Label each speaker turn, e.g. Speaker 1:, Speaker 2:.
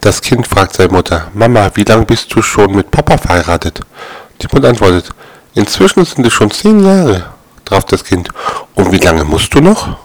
Speaker 1: Das Kind fragt seine Mutter, Mama, wie lange bist du schon mit Papa verheiratet? Die Mutter antwortet, inzwischen sind es schon zehn Jahre. Darauf das Kind, und wie lange musst du noch?